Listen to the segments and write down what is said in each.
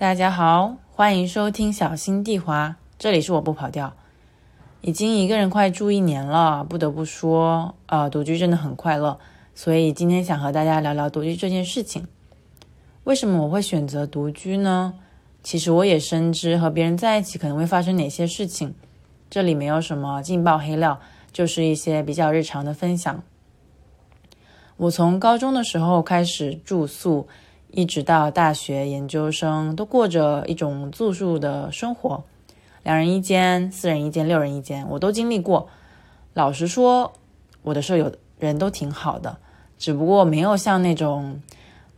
大家好，欢迎收听小心地滑，这里是我不跑调。已经一个人快住一年了，不得不说，呃，独居真的很快乐。所以今天想和大家聊聊独居这件事情。为什么我会选择独居呢？其实我也深知和别人在一起可能会发生哪些事情。这里没有什么劲爆黑料，就是一些比较日常的分享。我从高中的时候开始住宿。一直到大学研究生，都过着一种住宿的生活，两人一间、四人一间、六人一间，我都经历过。老实说，我的舍友人都挺好的，只不过没有像那种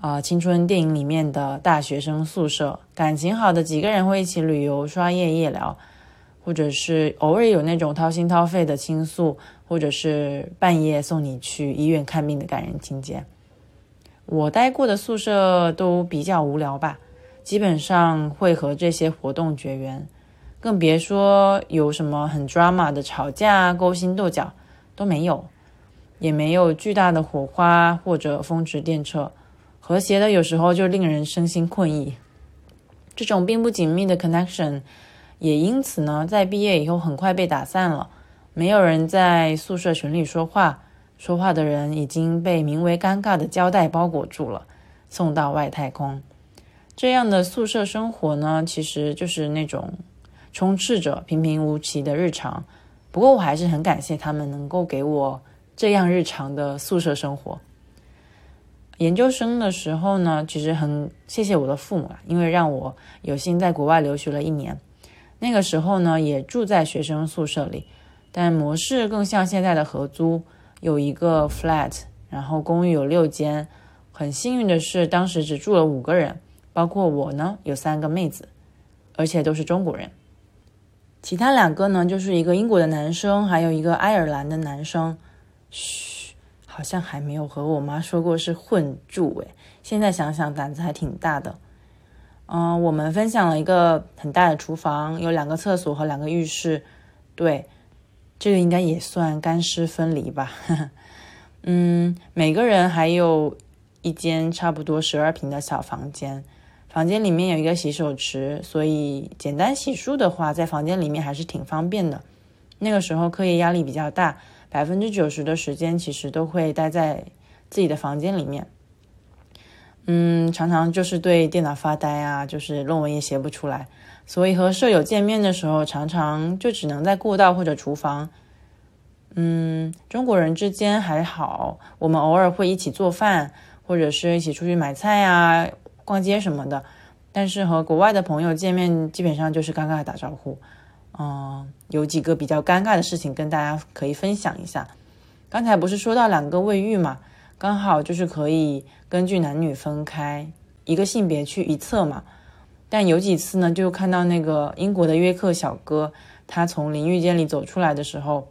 啊青春电影里面的大学生宿舍，感情好的几个人会一起旅游、刷夜夜聊，或者是偶尔有那种掏心掏肺的倾诉，或者是半夜送你去医院看病的感人情节。我待过的宿舍都比较无聊吧，基本上会和这些活动绝缘，更别说有什么很 drama 的吵架、勾心斗角都没有，也没有巨大的火花或者风驰电掣，和谐的有时候就令人身心困意。这种并不紧密的 connection 也因此呢，在毕业以后很快被打散了，没有人在宿舍群里说话。说话的人已经被名为尴尬的胶带包裹住了，送到外太空。这样的宿舍生活呢，其实就是那种充斥着平平无奇的日常。不过我还是很感谢他们能够给我这样日常的宿舍生活。研究生的时候呢，其实很谢谢我的父母啊，因为让我有幸在国外留学了一年。那个时候呢，也住在学生宿舍里，但模式更像现在的合租。有一个 flat，然后公寓有六间。很幸运的是，当时只住了五个人，包括我呢，有三个妹子，而且都是中国人。其他两个呢，就是一个英国的男生，还有一个爱尔兰的男生。嘘，好像还没有和我妈说过是混住诶，现在想想胆子还挺大的。嗯，我们分享了一个很大的厨房，有两个厕所和两个浴室。对。这个应该也算干湿分离吧，嗯，每个人还有一间差不多十二平的小房间，房间里面有一个洗手池，所以简单洗漱的话，在房间里面还是挺方便的。那个时候课业压力比较大，百分之九十的时间其实都会待在自己的房间里面，嗯，常常就是对电脑发呆啊，就是论文也写不出来。所以和舍友见面的时候，常常就只能在过道或者厨房。嗯，中国人之间还好，我们偶尔会一起做饭，或者是一起出去买菜啊、逛街什么的。但是和国外的朋友见面，基本上就是尴尬打招呼。嗯，有几个比较尴尬的事情跟大家可以分享一下。刚才不是说到两个卫浴嘛，刚好就是可以根据男女分开，一个性别去一侧嘛。但有几次呢，就看到那个英国的约克小哥，他从淋浴间里走出来的时候，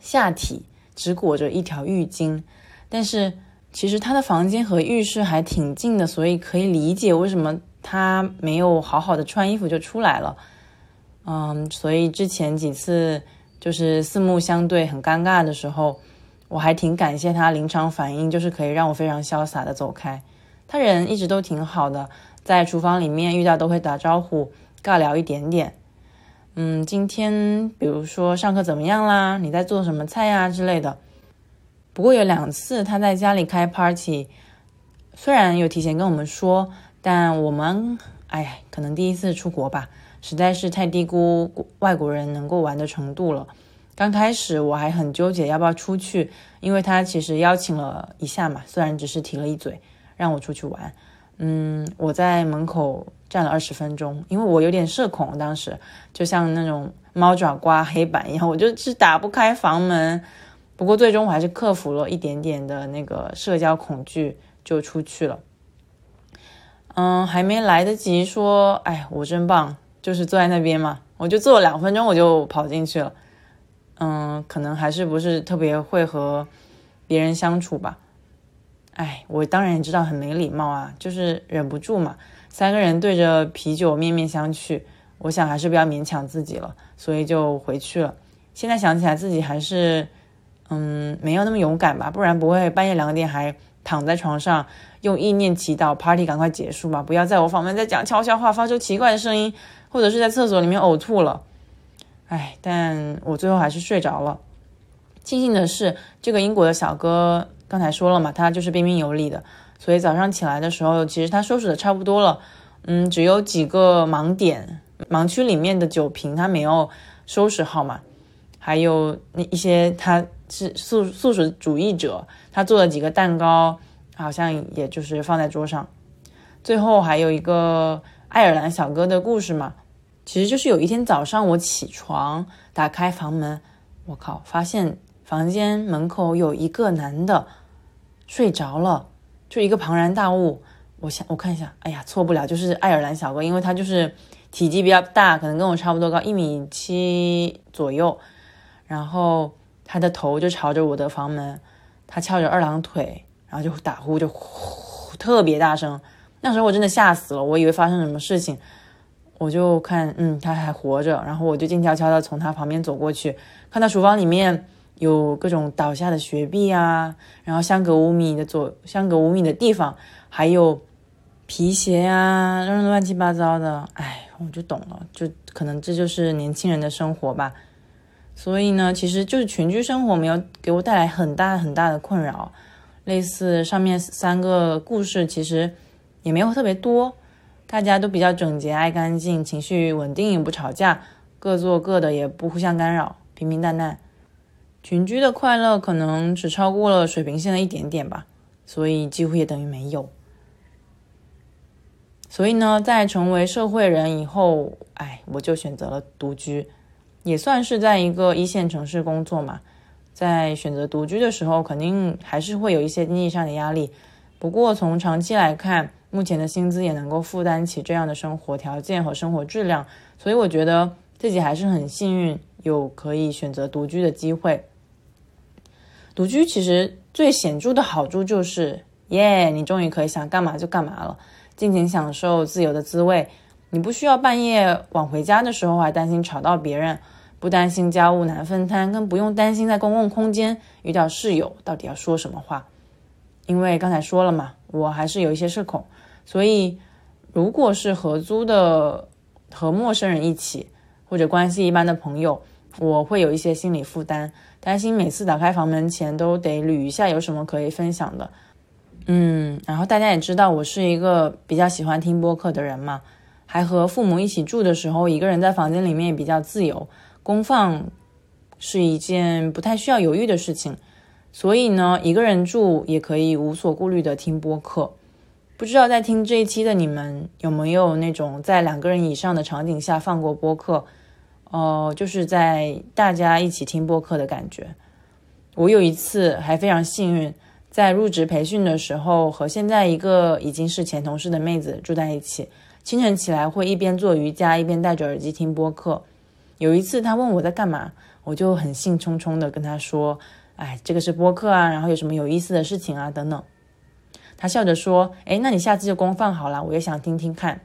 下体只裹着一条浴巾，但是其实他的房间和浴室还挺近的，所以可以理解为什么他没有好好的穿衣服就出来了。嗯，所以之前几次就是四目相对很尴尬的时候，我还挺感谢他临场反应，就是可以让我非常潇洒的走开。他人一直都挺好的。在厨房里面遇到都会打招呼，尬聊一点点。嗯，今天比如说上课怎么样啦？你在做什么菜呀之类的。不过有两次他在家里开 party，虽然有提前跟我们说，但我们哎，可能第一次出国吧，实在是太低估外国人能够玩的程度了。刚开始我还很纠结要不要出去，因为他其实邀请了一下嘛，虽然只是提了一嘴让我出去玩。嗯，我在门口站了二十分钟，因为我有点社恐，当时就像那种猫爪刮黑板一样，我就是打不开房门。不过最终我还是克服了一点点的那个社交恐惧，就出去了。嗯，还没来得及说，哎，我真棒，就是坐在那边嘛，我就坐了两分钟，我就跑进去了。嗯，可能还是不是特别会和别人相处吧。哎，我当然也知道很没礼貌啊，就是忍不住嘛。三个人对着啤酒面面相觑，我想还是不要勉强自己了，所以就回去了。现在想起来，自己还是嗯没有那么勇敢吧，不然不会半夜两点还躺在床上用意念祈祷，party 赶快结束吧，不要在我房门在讲悄悄话，发出奇怪的声音，或者是在厕所里面呕吐了。哎，但我最后还是睡着了。庆幸的是，这个英国的小哥刚才说了嘛，他就是彬彬有礼的，所以早上起来的时候，其实他收拾的差不多了。嗯，只有几个盲点，盲区里面的酒瓶他没有收拾好嘛，还有那一些他是素素食主义者，他做了几个蛋糕，好像也就是放在桌上。最后还有一个爱尔兰小哥的故事嘛，其实就是有一天早上我起床打开房门，我靠，发现房间门口有一个男的睡着了，就一个庞然大物。我想我看一下，哎呀，错不了，就是爱尔兰小哥，因为他就是体积比较大，可能跟我差不多高，一米七左右，然后他的头就朝着我的房门，他翘着二郎腿，然后就打呼，就呼特别大声。那时候我真的吓死了，我以为发生什么事情，我就看，嗯，他还活着，然后我就静悄悄的从他旁边走过去，看到厨房里面有各种倒下的雪碧啊，然后相隔五米的左，相隔五米的地方还有。皮鞋呀，扔乱七八糟的，哎，我就懂了，就可能这就是年轻人的生活吧。所以呢，其实就是群居生活没有给我带来很大很大的困扰。类似上面三个故事，其实也没有特别多，大家都比较整洁、爱干净，情绪稳定，也不吵架，各做各的，也不互相干扰，平平淡淡。群居的快乐可能只超过了水平线的一点点吧，所以几乎也等于没有。所以呢，在成为社会人以后，哎，我就选择了独居，也算是在一个一线城市工作嘛。在选择独居的时候，肯定还是会有一些经济上的压力。不过从长期来看，目前的薪资也能够负担起这样的生活条件和生活质量，所以我觉得自己还是很幸运，有可以选择独居的机会。独居其实最显著的好处就是，耶，你终于可以想干嘛就干嘛了。尽情享受自由的滋味，你不需要半夜晚回家的时候还担心吵到别人，不担心家务难分摊，更不用担心在公共空间遇到室友到底要说什么话。因为刚才说了嘛，我还是有一些社恐，所以如果是合租的和陌生人一起，或者关系一般的朋友，我会有一些心理负担，担心每次打开房门前都得捋一下有什么可以分享的。嗯，然后大家也知道我是一个比较喜欢听播客的人嘛，还和父母一起住的时候，一个人在房间里面也比较自由，公放是一件不太需要犹豫的事情，所以呢，一个人住也可以无所顾虑的听播客。不知道在听这一期的你们有没有那种在两个人以上的场景下放过播客？哦，就是在大家一起听播客的感觉。我有一次还非常幸运。在入职培训的时候，和现在一个已经是前同事的妹子住在一起。清晨起来会一边做瑜伽一边戴着耳机听播客。有一次她问我在干嘛，我就很兴冲冲的跟她说：“哎，这个是播客啊，然后有什么有意思的事情啊等等。”她笑着说：“哎，那你下次就公放好了，我也想听听看。”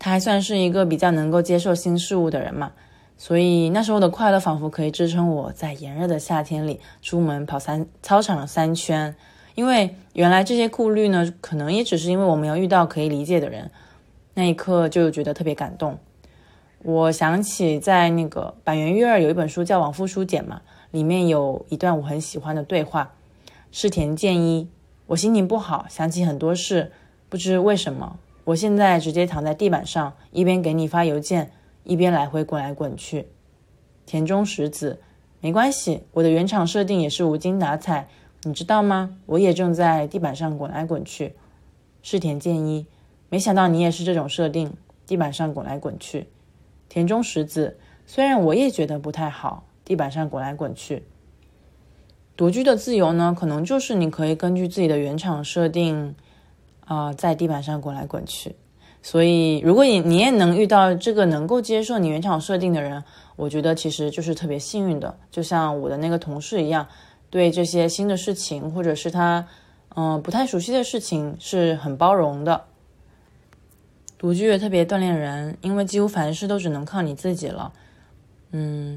他还算是一个比较能够接受新事物的人嘛。所以那时候的快乐仿佛可以支撑我在炎热的夏天里出门跑三操场三圈，因为原来这些顾虑呢，可能也只是因为我没有遇到可以理解的人。那一刻就觉得特别感动。我想起在那个板垣育二有一本书叫《往复书简》嘛，里面有一段我很喜欢的对话：是田健一，我心情不好，想起很多事，不知为什么，我现在直接躺在地板上，一边给你发邮件。一边来回滚来滚去，田中实子，没关系，我的原厂设定也是无精打采，你知道吗？我也正在地板上滚来滚去。是田健一，没想到你也是这种设定，地板上滚来滚去。田中实子，虽然我也觉得不太好，地板上滚来滚去。独居的自由呢，可能就是你可以根据自己的原厂设定，啊，在地板上滚来滚去。所以，如果你你也能遇到这个能够接受你原厂设定的人，我觉得其实就是特别幸运的。就像我的那个同事一样，对这些新的事情或者是他嗯不太熟悉的事情是很包容的。独居也特别锻炼人，因为几乎凡事都只能靠你自己了。嗯，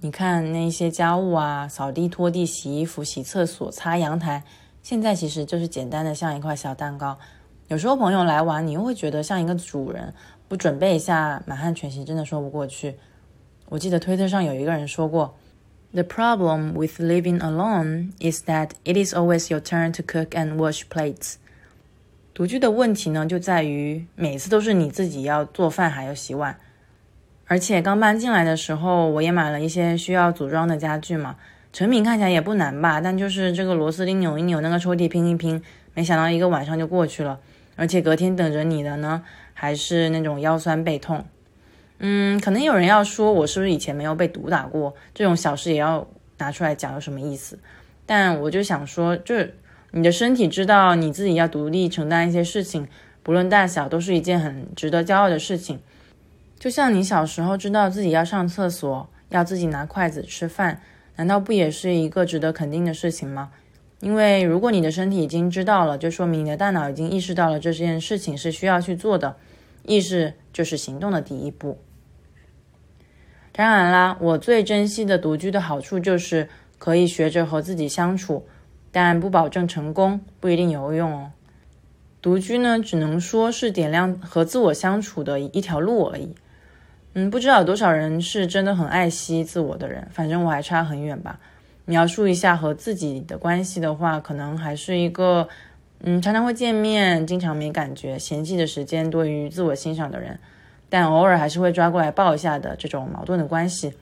你看那些家务啊，扫地、拖地、洗衣服、洗厕所、擦阳台，现在其实就是简单的像一块小蛋糕。有时候朋友来玩，你又会觉得像一个主人，不准备一下满汉全席真的说不过去。我记得推特上有一个人说过：“The problem with living alone is that it is always your turn to cook and wash plates。”独居的问题呢，就在于每次都是你自己要做饭还要洗碗。而且刚搬进来的时候，我也买了一些需要组装的家具嘛，成品看起来也不难吧？但就是这个螺丝钉扭一扭，那个抽屉拼一拼，没想到一个晚上就过去了。而且隔天等着你的呢，还是那种腰酸背痛。嗯，可能有人要说我是不是以前没有被毒打过？这种小事也要拿出来讲，有什么意思？但我就想说，就是你的身体知道你自己要独立承担一些事情，不论大小，都是一件很值得骄傲的事情。就像你小时候知道自己要上厕所，要自己拿筷子吃饭，难道不也是一个值得肯定的事情吗？因为如果你的身体已经知道了，就说明你的大脑已经意识到了这件事情是需要去做的，意识就是行动的第一步。当然啦，我最珍惜的独居的好处就是可以学着和自己相处，但不保证成功，不一定有用哦。独居呢，只能说是点亮和自我相处的一条路而已。嗯，不知道有多少人是真的很爱惜自我的人，反正我还差很远吧。描述一下和自己的关系的话，可能还是一个，嗯，常常会见面，经常没感觉，嫌弃的时间多于自我欣赏的人。但偶尔还是会抓过来抱一下的这种矛盾的关系。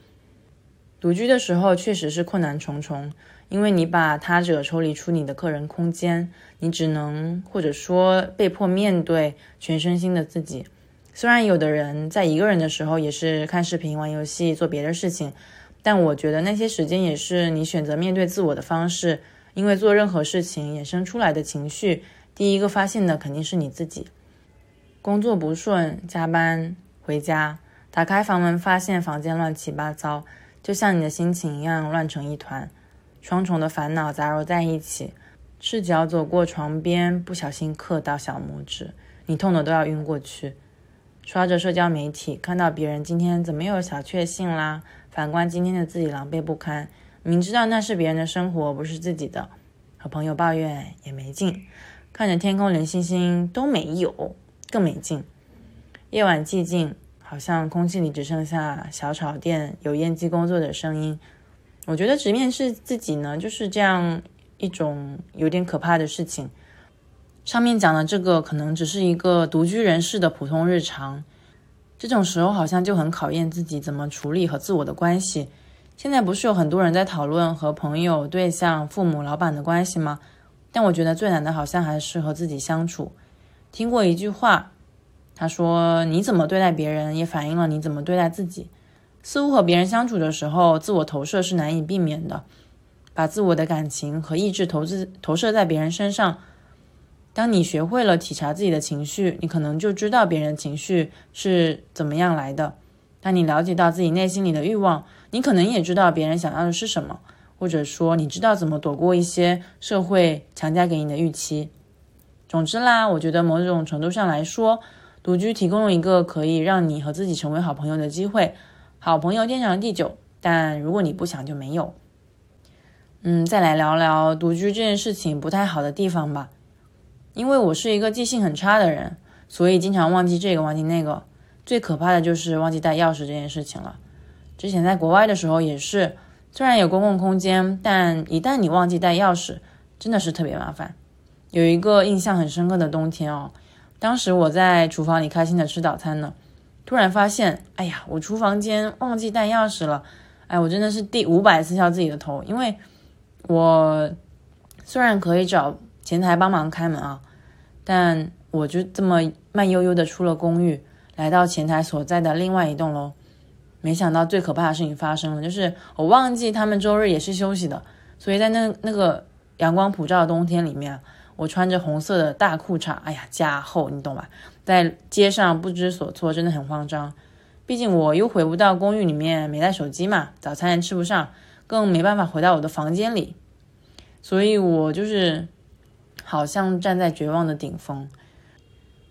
独居的时候确实是困难重重，因为你把他者抽离出你的个人空间，你只能或者说被迫面对全身心的自己。虽然有的人在一个人的时候也是看视频、玩游戏、做别的事情，但我觉得那些时间也是你选择面对自我的方式。因为做任何事情衍生出来的情绪，第一个发现的肯定是你自己。工作不顺，加班回家，打开房门发现房间乱七八糟，就像你的心情一样乱成一团，双重的烦恼杂糅在一起。赤脚走过床边，不小心磕到小拇指，你痛得都要晕过去。刷着社交媒体，看到别人今天怎么又有小确幸啦，反观今天的自己狼狈不堪，明知道那是别人的生活，不是自己的，和朋友抱怨也没劲，看着天空连星星都没有。更没劲。夜晚寂静，好像空气里只剩下小炒店油烟机工作的声音。我觉得直面是自己呢，就是这样一种有点可怕的事情。上面讲的这个可能只是一个独居人士的普通日常，这种时候好像就很考验自己怎么处理和自我的关系。现在不是有很多人在讨论和朋友、对象、父母、老板的关系吗？但我觉得最难的好像还是和自己相处。听过一句话，他说：“你怎么对待别人，也反映了你怎么对待自己。”似乎和别人相处的时候，自我投射是难以避免的，把自我的感情和意志投资投射在别人身上。当你学会了体察自己的情绪，你可能就知道别人情绪是怎么样来的。当你了解到自己内心里的欲望，你可能也知道别人想要的是什么，或者说你知道怎么躲过一些社会强加给你的预期。总之啦，我觉得某种程度上来说，独居提供了一个可以让你和自己成为好朋友的机会。好朋友天长地久，但如果你不想，就没有。嗯，再来聊聊独居这件事情不太好的地方吧。因为我是一个记性很差的人，所以经常忘记这个忘记那个。最可怕的就是忘记带钥匙这件事情了。之前在国外的时候也是，虽然有公共空间，但一旦你忘记带钥匙，真的是特别麻烦。有一个印象很深刻的冬天哦，当时我在厨房里开心的吃早餐呢，突然发现，哎呀，我厨房间忘记带钥匙了，哎，我真的是第五百次敲自己的头，因为我虽然可以找前台帮忙开门啊，但我就这么慢悠悠的出了公寓，来到前台所在的另外一栋楼，没想到最可怕的事情发生了，就是我忘记他们周日也是休息的，所以在那那个阳光普照的冬天里面。我穿着红色的大裤衩，哎呀，加厚，你懂吧？在街上不知所措，真的很慌张。毕竟我又回不到公寓里面，没带手机嘛，早餐也吃不上，更没办法回到我的房间里。所以我就是好像站在绝望的顶峰。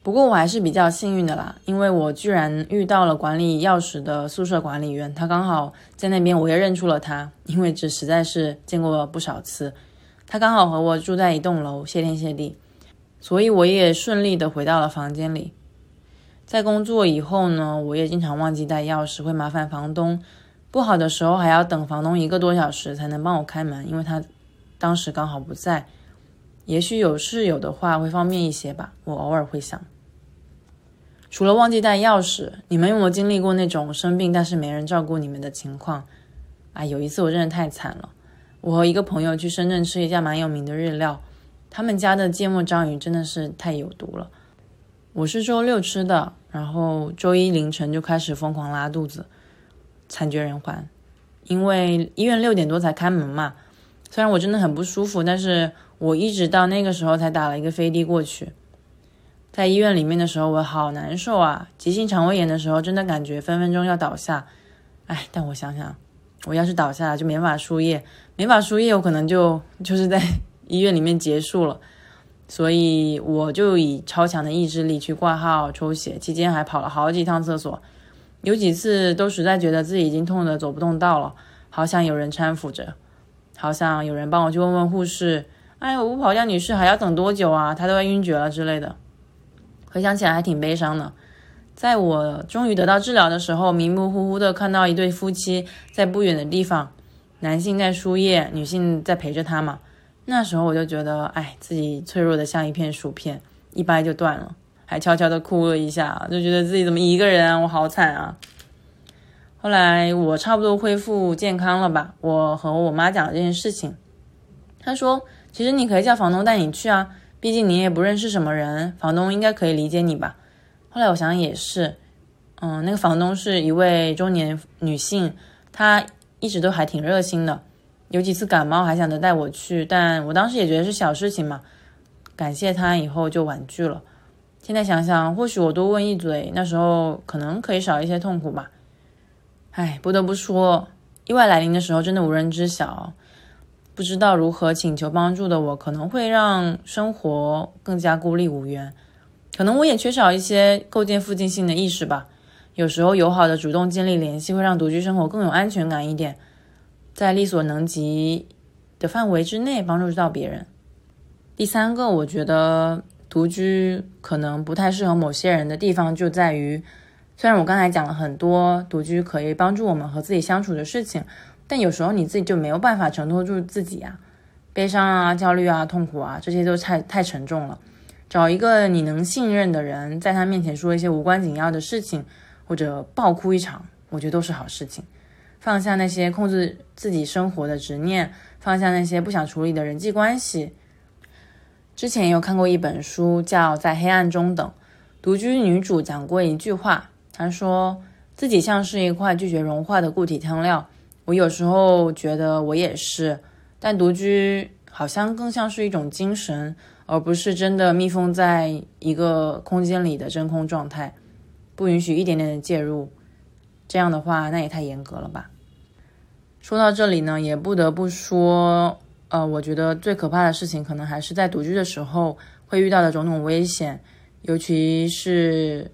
不过我还是比较幸运的啦，因为我居然遇到了管理钥匙的宿舍管理员，他刚好在那边，我也认出了他，因为这实在是见过不少次。他刚好和我住在一栋楼，谢天谢地，所以我也顺利的回到了房间里。在工作以后呢，我也经常忘记带钥匙，会麻烦房东。不好的时候还要等房东一个多小时才能帮我开门，因为他当时刚好不在。也许有室友的话会方便一些吧，我偶尔会想。除了忘记带钥匙，你们有没有经历过那种生病但是没人照顾你们的情况？啊，有一次我真的太惨了。我和一个朋友去深圳吃一家蛮有名的日料，他们家的芥末章鱼真的是太有毒了。我是周六吃的，然后周一凌晨就开始疯狂拉肚子。惨绝人寰，因为医院六点多才开门嘛。虽然我真的很不舒服，但是我一直到那个时候才打了一个飞的过去。在医院里面的时候，我好难受啊！急性肠胃炎的时候，真的感觉分分钟要倒下。哎，但我想想，我要是倒下了，就没法输液，没法输液，我可能就 就是在医院里面结束了。所以我就以超强的意志力去挂号抽血，期间还跑了好几趟厕所。有几次都实在觉得自己已经痛得走不动道了，好想有人搀扶着，好想有人帮我去问问护士，哎，我不跑掉女士还要等多久啊？她都要晕厥了之类的。回想起来还挺悲伤的。在我终于得到治疗的时候，迷迷糊糊的看到一对夫妻在不远的地方，男性在输液，女性在陪着他嘛。那时候我就觉得，哎，自己脆弱的像一片薯片，一掰就断了。还悄悄的哭了一下，就觉得自己怎么一个人啊，我好惨啊。后来我差不多恢复健康了吧，我和我妈讲了这件事情，她说：“其实你可以叫房东带你去啊，毕竟你也不认识什么人，房东应该可以理解你吧。”后来我想也是，嗯，那个房东是一位中年女性，她一直都还挺热心的，有几次感冒还想着带我去，但我当时也觉得是小事情嘛，感谢她以后就婉拒了。现在想想，或许我多问一嘴，那时候可能可以少一些痛苦吧。唉，不得不说，意外来临的时候真的无人知晓，不知道如何请求帮助的我，可能会让生活更加孤立无援。可能我也缺少一些构建附近性的意识吧。有时候友好的主动建立联系，会让独居生活更有安全感一点，在力所能及的范围之内帮助到别人。第三个，我觉得。独居可能不太适合某些人的地方就在于，虽然我刚才讲了很多独居可以帮助我们和自己相处的事情，但有时候你自己就没有办法承托住自己啊，悲伤啊、焦虑啊、痛苦啊，这些都太太沉重了。找一个你能信任的人，在他面前说一些无关紧要的事情，或者爆哭一场，我觉得都是好事情。放下那些控制自己生活的执念，放下那些不想处理的人际关系。之前有看过一本书，叫《在黑暗中等》。独居女主讲过一句话，她说自己像是一块拒绝融化的固体汤料。我有时候觉得我也是，但独居好像更像是一种精神，而不是真的密封在一个空间里的真空状态，不允许一点点的介入。这样的话，那也太严格了吧。说到这里呢，也不得不说。呃，我觉得最可怕的事情，可能还是在独居的时候会遇到的种种危险，尤其是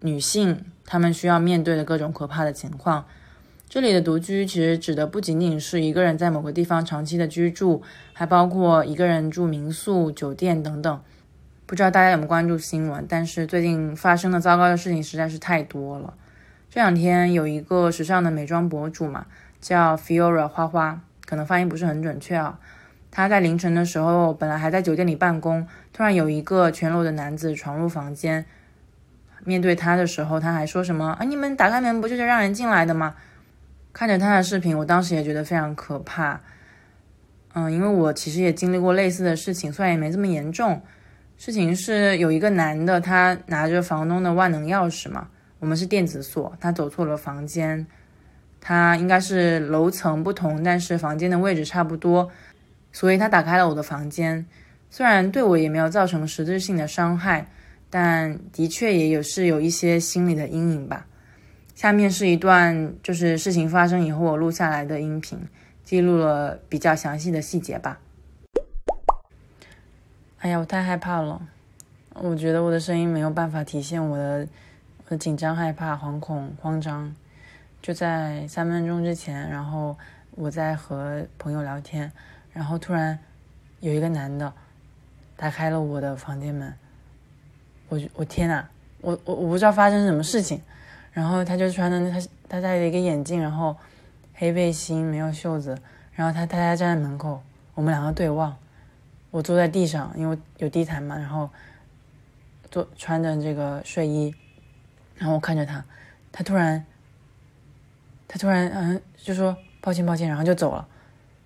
女性，她们需要面对的各种可怕的情况。这里的独居其实指的不仅仅是一个人在某个地方长期的居住，还包括一个人住民宿、酒店等等。不知道大家有没有关注新闻？但是最近发生的糟糕的事情实在是太多了。这两天有一个时尚的美妆博主嘛，叫 Fiora 花花，可能发音不是很准确啊。他在凌晨的时候，本来还在酒店里办公，突然有一个全裸的男子闯入房间。面对他的时候，他还说什么：“啊，你们打开门不就是让人进来的吗？”看着他的视频，我当时也觉得非常可怕。嗯，因为我其实也经历过类似的事情，虽然也没这么严重。事情是有一个男的，他拿着房东的万能钥匙嘛，我们是电子锁，他走错了房间。他应该是楼层不同，但是房间的位置差不多。所以他打开了我的房间，虽然对我也没有造成实质性的伤害，但的确也有是有一些心理的阴影吧。下面是一段就是事情发生以后我录下来的音频，记录了比较详细的细节吧。哎呀，我太害怕了，我觉得我的声音没有办法体现我的我的紧张、害怕、惶恐、慌张。就在三分钟之前，然后我在和朋友聊天。然后突然，有一个男的打开了我的房间门，我我天呐，我我我不知道发生什么事情，然后他就穿的他他戴了一个眼镜，然后黑背心没有袖子，然后他他家站在门口，我们两个对望，我坐在地上，因为有地毯嘛，然后坐穿着这个睡衣，然后我看着他，他突然他突然嗯就说抱歉抱歉，然后就走了。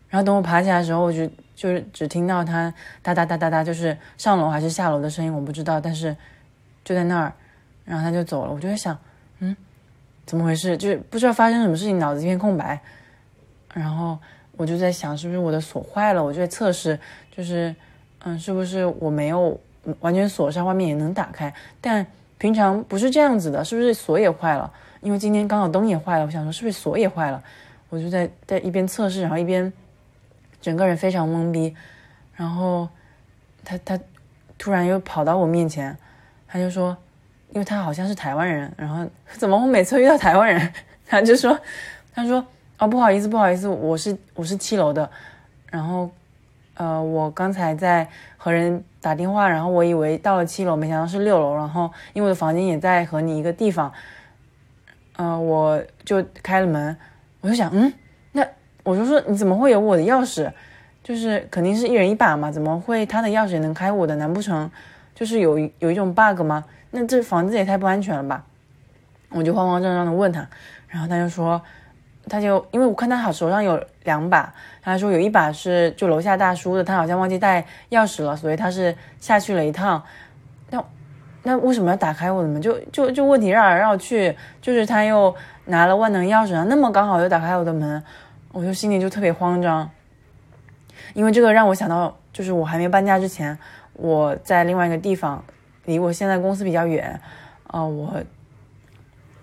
然后等我爬起来的时候，我就就是只听到他哒哒哒哒哒，就是上楼还是下楼的声音，我不知道。但是就在那儿，然后他就走了。我就在想，嗯，怎么回事？就是不知道发生什么事情，脑子一片空白。然后我就在想，是不是我的锁坏了？我就在测试，就是嗯，是不是我没有完全锁上，外面也能打开？但平常不是这样子的，是不是锁也坏了？因为今天刚好灯也坏了，我想说是不是锁也坏了？我就在在一边测试，然后一边。整个人非常懵逼，然后他他突然又跑到我面前，他就说，因为他好像是台湾人，然后 怎么我每次遇到台湾人，他就说，他说哦不好意思不好意思，我是我是七楼的，然后呃我刚才在和人打电话，然后我以为到了七楼，没想到是六楼，然后因为我的房间也在和你一个地方，呃我就开了门，我就想嗯。那我就说你怎么会有我的钥匙？就是肯定是一人一把嘛，怎么会他的钥匙也能开我的？难不成就是有有一种 bug 吗？那这房子也太不安全了吧！我就慌慌张张的问他，然后他就说，他就因为我看他好手上有两把，他说有一把是就楼下大叔的，他好像忘记带钥匙了，所以他是下去了一趟。那那为什么要打开我的门？就就就问题绕来绕去，就是他又拿了万能钥匙，那么刚好又打开我的门。我就心里就特别慌张，因为这个让我想到，就是我还没搬家之前，我在另外一个地方，离我现在公司比较远，啊，我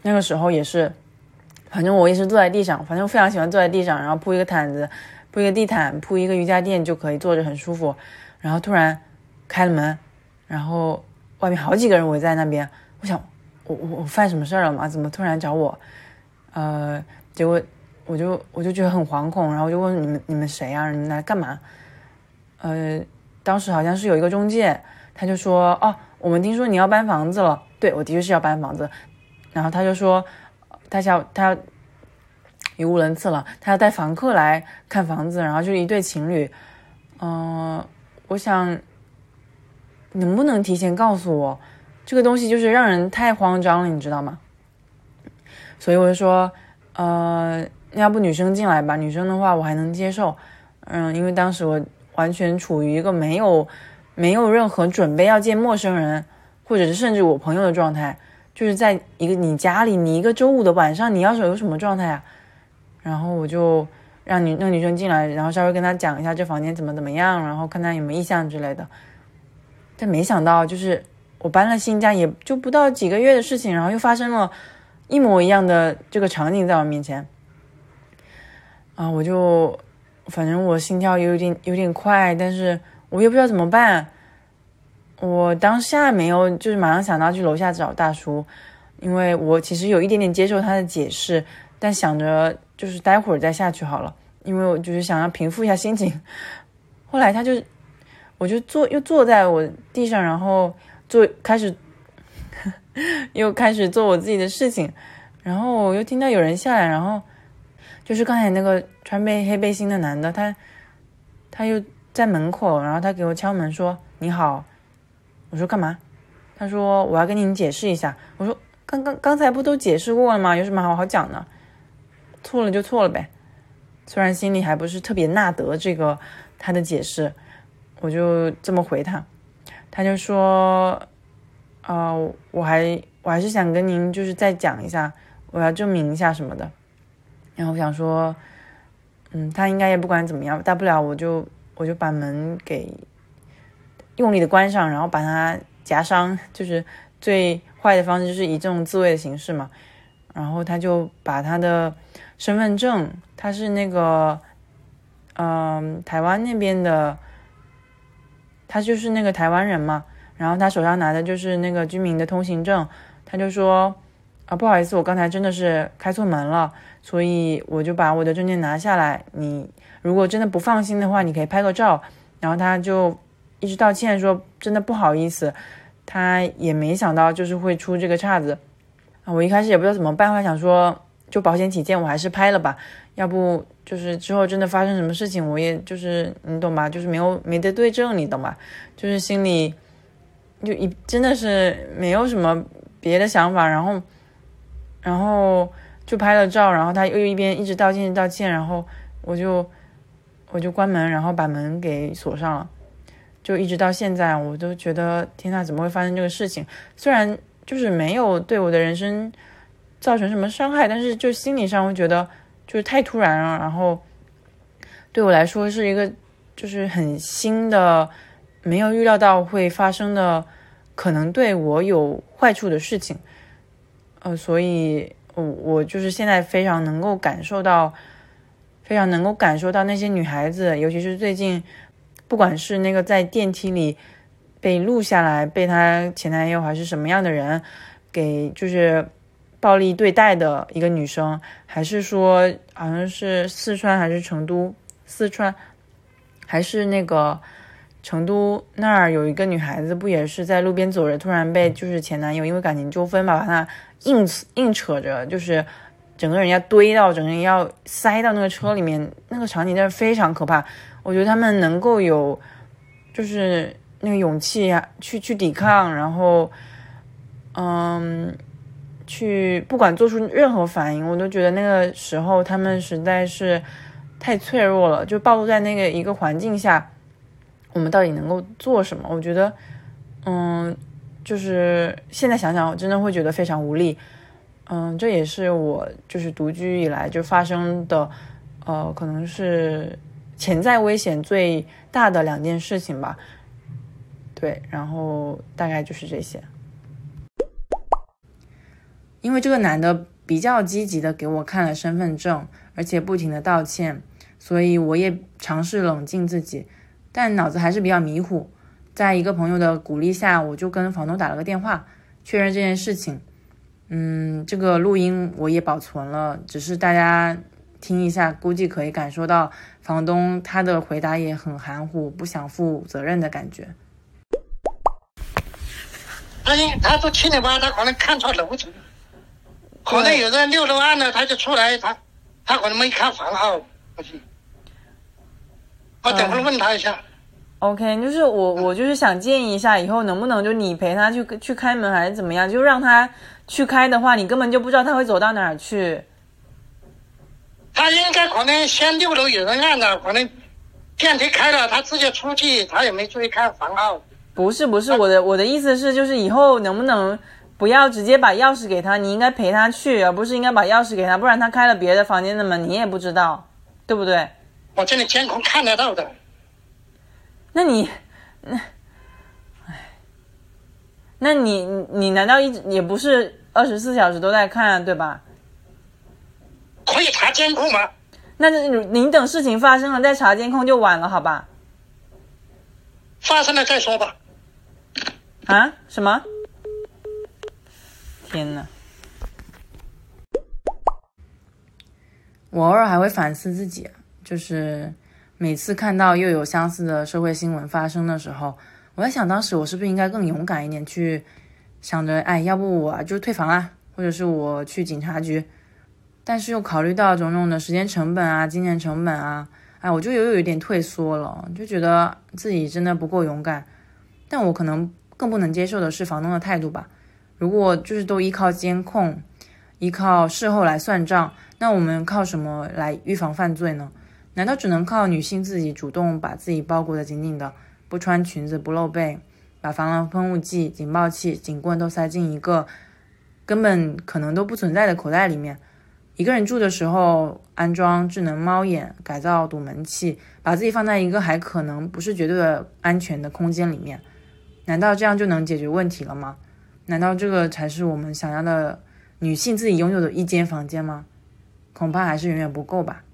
那个时候也是，反正我也是坐在地上，反正非常喜欢坐在地上，然后铺一个毯子，铺一个地毯，铺一个瑜伽垫就可以坐着很舒服。然后突然开了门，然后外面好几个人围在那边，我想，我我我犯什么事儿了吗？怎么突然找我？呃，结果。我就我就觉得很惶恐，然后就问你们你们谁啊？你们来干嘛？呃，当时好像是有一个中介，他就说哦，我们听说你要搬房子了。对，我的确是要搬房子。然后他就说，他想他语无伦次了，他要带房客来看房子，然后就是一对情侣。嗯，我想能不能提前告诉我？这个东西就是让人太慌张了，你知道吗？所以我就说，呃。要不女生进来吧，女生的话我还能接受，嗯，因为当时我完全处于一个没有没有任何准备要见陌生人，或者是甚至我朋友的状态，就是在一个你家里，你一个周五的晚上，你要是有什么状态啊？然后我就让女那个女生进来，然后稍微跟她讲一下这房间怎么怎么样，然后看她有没有意向之类的。但没想到，就是我搬了新家，也就不到几个月的事情，然后又发生了一模一样的这个场景在我面前。啊，我就反正我心跳有点有点快，但是我也不知道怎么办。我当下没有，就是马上想到去楼下找大叔，因为我其实有一点点接受他的解释，但想着就是待会儿再下去好了，因为我就是想要平复一下心情。后来他就，我就坐又坐在我地上，然后做开始 又开始做我自己的事情，然后我又听到有人下来，然后。就是刚才那个穿背黑背心的男的，他他又在门口，然后他给我敲门说：“你好。”我说：“干嘛？”他说：“我要跟您解释一下。”我说：“刚刚刚才不都解释过了吗？有什么好好讲的？错了就错了呗。”虽然心里还不是特别纳得这个他的解释，我就这么回他。他就说：“呃，我还我还是想跟您就是再讲一下，我要证明一下什么的。”然后我想说，嗯，他应该也不管怎么样，大不了我就我就把门给用力的关上，然后把它夹伤，就是最坏的方式就是以这种自卫的形式嘛。然后他就把他的身份证，他是那个，嗯，台湾那边的，他就是那个台湾人嘛。然后他手上拿的就是那个居民的通行证，他就说。啊，不好意思，我刚才真的是开错门了，所以我就把我的证件拿下来。你如果真的不放心的话，你可以拍个照，然后他就一直道歉说真的不好意思，他也没想到就是会出这个岔子啊。我一开始也不知道怎么办，后来想说就保险起见，我还是拍了吧，要不就是之后真的发生什么事情，我也就是你懂吧，就是没有没得对证，你懂吧？就是心里就一真的是没有什么别的想法，然后然后就拍了照，然后他又一边一直道歉道歉，然后我就。我就关门，然后把门给锁上了，就一直到现在，我都觉得天呐，怎么会发生这个事情？虽然就是没有对我的人生造成什么伤害，但是就心理上会觉得就是太突然了，然后对我来说是一个就是很新的，没有预料到会发生的，可能对我有坏处的事情。呃，所以我我就是现在非常能够感受到。非常能够感受到那些女孩子，尤其是最近，不管是那个在电梯里被录下来被她前男友还是什么样的人给就是暴力对待的一个女生，还是说好像是四川还是成都，四川还是那个成都那儿有一个女孩子，不也是在路边走着，突然被就是前男友因为感情纠纷吧，把她硬硬扯着，就是。整个人要堆到，整个人要塞到那个车里面，那个场景真的非常可怕。我觉得他们能够有，就是那个勇气呀，去去抵抗，然后，嗯，去不管做出任何反应，我都觉得那个时候他们实在是太脆弱了。就暴露在那个一个环境下，我们到底能够做什么？我觉得，嗯，就是现在想想，我真的会觉得非常无力。嗯，这也是我就是独居以来就发生的，呃，可能是潜在危险最大的两件事情吧。对，然后大概就是这些。因为这个男的比较积极的给我看了身份证，而且不停的道歉，所以我也尝试冷静自己，但脑子还是比较迷糊。在一个朋友的鼓励下，我就跟房东打了个电话，确认这件事情。嗯，这个录音我也保存了，只是大家听一下，估计可以感受到房东他的回答也很含糊，不想负责任的感觉。他因他说七点半，他可能看错楼层，可能有人六楼按了，他就出来，他他可能没看房号，不行。我等会儿问他一下。OK，就是我我就是想建议一下，以后能不能就你陪他去去开门，还是怎么样，就让他。去开的话，你根本就不知道他会走到哪儿去。他应该可能先六楼有人按了，可能电梯开了，他直接出去，他也没注意看房号。不是不是，我的我的意思是，就是以后能不能不要直接把钥匙给他，你应该陪他去，而不是应该把钥匙给他，不然他开了别的房间的门，你也不知道，对不对？我这里监控看得到的。那你那。那你你难道一直也不是二十四小时都在看对吧？可以查监控吗？那您等事情发生了再查监控就晚了，好吧？发生了再说吧。啊？什么？天呐！我偶尔还会反思自己，就是每次看到又有相似的社会新闻发生的时候。我在想，当时我是不是应该更勇敢一点，去想着，哎，要不我就退房啊，或者是我去警察局。但是又考虑到种种的时间成本啊、金钱成本啊，哎，我就又有一点退缩了，就觉得自己真的不够勇敢。但我可能更不能接受的是房东的态度吧。如果就是都依靠监控，依靠事后来算账，那我们靠什么来预防犯罪呢？难道只能靠女性自己主动把自己包裹的紧紧的？不穿裙子不露背，把防狼喷雾剂、警报器、警棍都塞进一个根本可能都不存在的口袋里面。一个人住的时候，安装智能猫眼，改造堵门器，把自己放在一个还可能不是绝对的安全的空间里面，难道这样就能解决问题了吗？难道这个才是我们想要的女性自己拥有的一间房间吗？恐怕还是远远不够吧。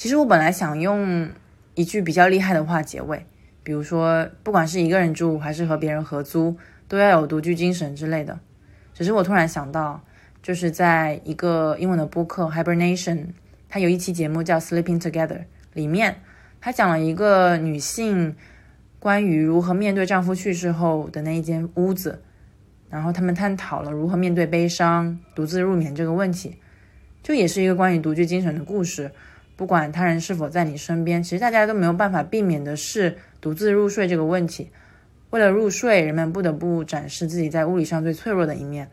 其实我本来想用。一句比较厉害的话结尾，比如说，不管是一个人住还是和别人合租，都要有独居精神之类的。只是我突然想到，就是在一个英文的播客《Hibernation》，它有一期节目叫《Sleeping Together》，里面他讲了一个女性关于如何面对丈夫去世后的那一间屋子，然后他们探讨了如何面对悲伤、独自入眠这个问题，就也是一个关于独居精神的故事。不管他人是否在你身边，其实大家都没有办法避免的是独自入睡这个问题。为了入睡，人们不得不展示自己在物理上最脆弱的一面。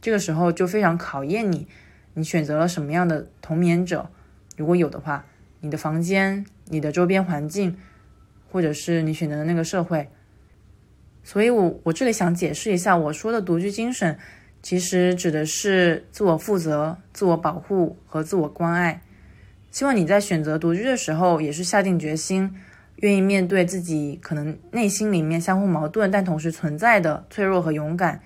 这个时候就非常考验你，你选择了什么样的同眠者？如果有的话，你的房间、你的周边环境，或者是你选择的那个社会。所以，我我这里想解释一下，我说的独居精神，其实指的是自我负责、自我保护和自我关爱。希望你在选择独居的时候，也是下定决心，愿意面对自己可能内心里面相互矛盾，但同时存在的脆弱和勇敢、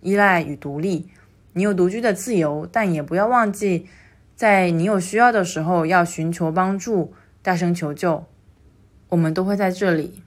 依赖与独立。你有独居的自由，但也不要忘记，在你有需要的时候要寻求帮助，大声求救。我们都会在这里。